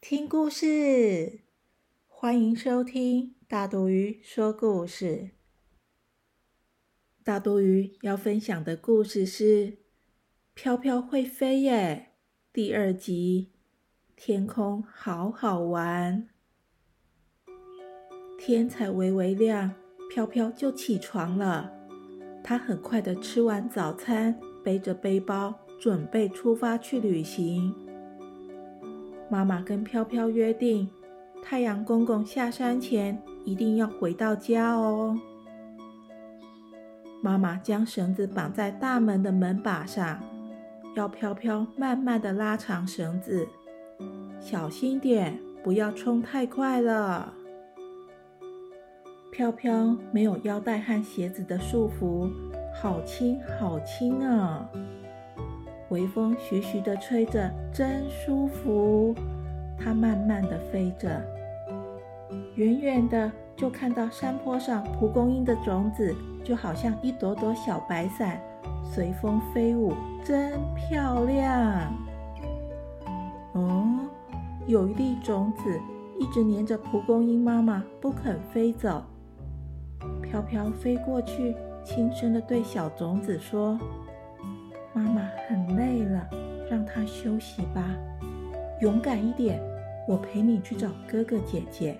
听故事！欢迎收听大肚鱼说故事。大肚鱼要分享的故事是《飘飘会飞耶》第二集。天空好好玩，天才微微亮，飘飘就起床了。他很快的吃完早餐，背着背包准备出发去旅行。妈妈跟飘飘约定，太阳公公下山前一定要回到家哦。妈妈将绳子绑在大门的门把上，要飘飘慢慢的拉长绳子，小心点，不要冲太快了。飘飘没有腰带和鞋子的束缚，好轻好轻啊！微风徐徐的吹着，真舒服。它慢慢地飞着，远远的就看到山坡上蒲公英的种子，就好像一朵朵小白伞，随风飞舞，真漂亮。哦，有一粒种子一直黏着蒲公英妈妈，不肯飞走。飘飘飞过去，轻声的对小种子说。妈妈很累了，让她休息吧。勇敢一点，我陪你去找哥哥姐姐。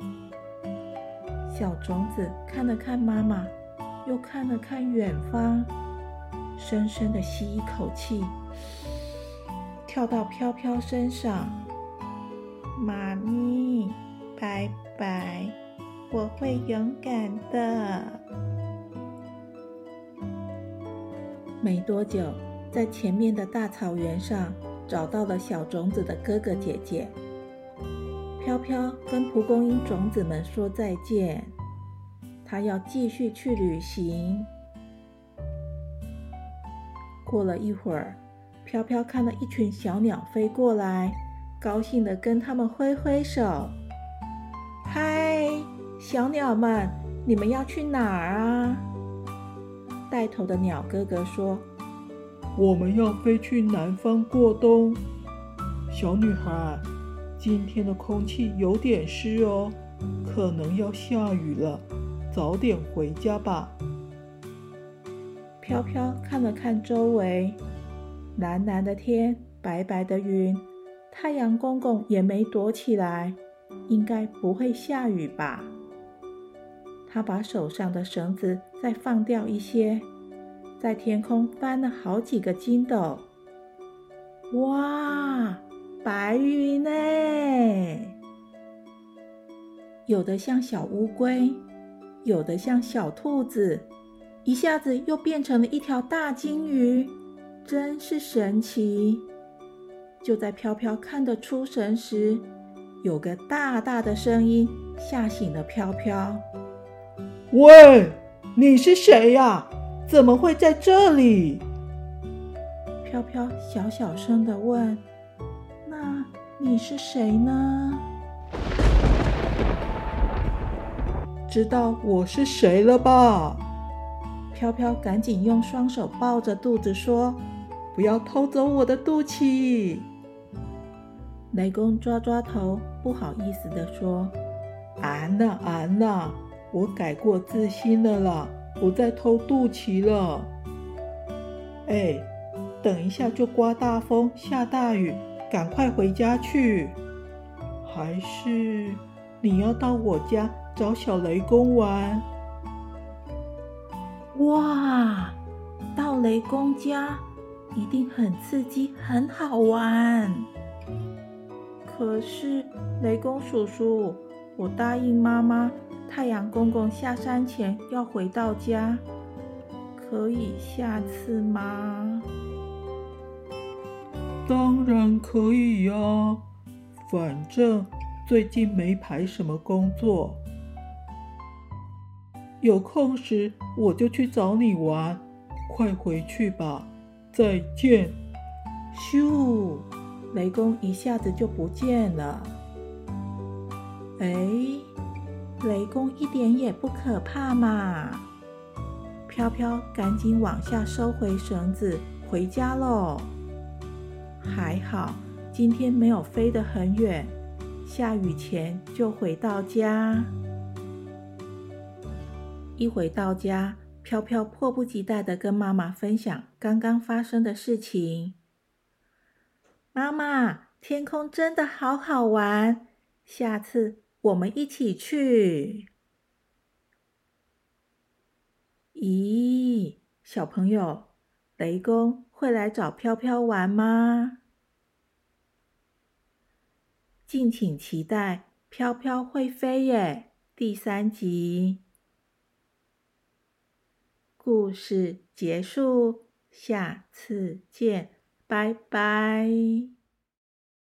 小种子看了看妈妈，又看了看远方，深深的吸一口气，跳到飘飘身上。妈咪，拜拜，我会勇敢的。没多久。在前面的大草原上，找到了小种子的哥哥姐姐。飘飘跟蒲公英种子们说再见，他要继续去旅行。过了一会儿，飘飘看到一群小鸟飞过来，高兴地跟他们挥挥手：“嗨，小鸟们，你们要去哪儿啊？”带头的鸟哥哥说。我们要飞去南方过冬，小女孩，今天的空气有点湿哦，可能要下雨了，早点回家吧。飘飘看了看周围，蓝蓝的天，白白的云，太阳公公也没躲起来，应该不会下雨吧？他把手上的绳子再放掉一些。在天空翻了好几个筋斗，哇，白云呢！有的像小乌龟，有的像小兔子，一下子又变成了一条大金鱼，真是神奇！就在飘飘看得出神时，有个大大的声音吓醒了飘飘：“喂，你是谁呀？”怎么会在这里？飘飘小小声的问：“那你是谁呢？”知道我是谁了吧？飘飘赶紧用双手抱着肚子说：“不要偷走我的肚脐！”雷公抓抓头，不好意思的说：“安娜，安娜，我改过自新了啦。”不再偷肚脐了。哎，等一下就刮大风、下大雨，赶快回家去。还是你要到我家找小雷公玩？哇，到雷公家一定很刺激、很好玩。可是雷公叔叔，我答应妈妈。太阳公公下山前要回到家，可以下次吗？当然可以呀，反正最近没排什么工作，有空时我就去找你玩。快回去吧，再见。咻，雷公一下子就不见了。哎，雷公一点也不可怕嘛！飘飘赶紧往下收回绳子，回家喽。还好今天没有飞得很远，下雨前就回到家。一回到家。飘飘迫不及待的跟妈妈分享刚刚发生的事情。妈妈，天空真的好好玩，下次我们一起去。咦，小朋友，雷公会来找飘飘玩吗？敬请期待《飘飘会飞耶》第三集。故事结束，下次见，拜拜。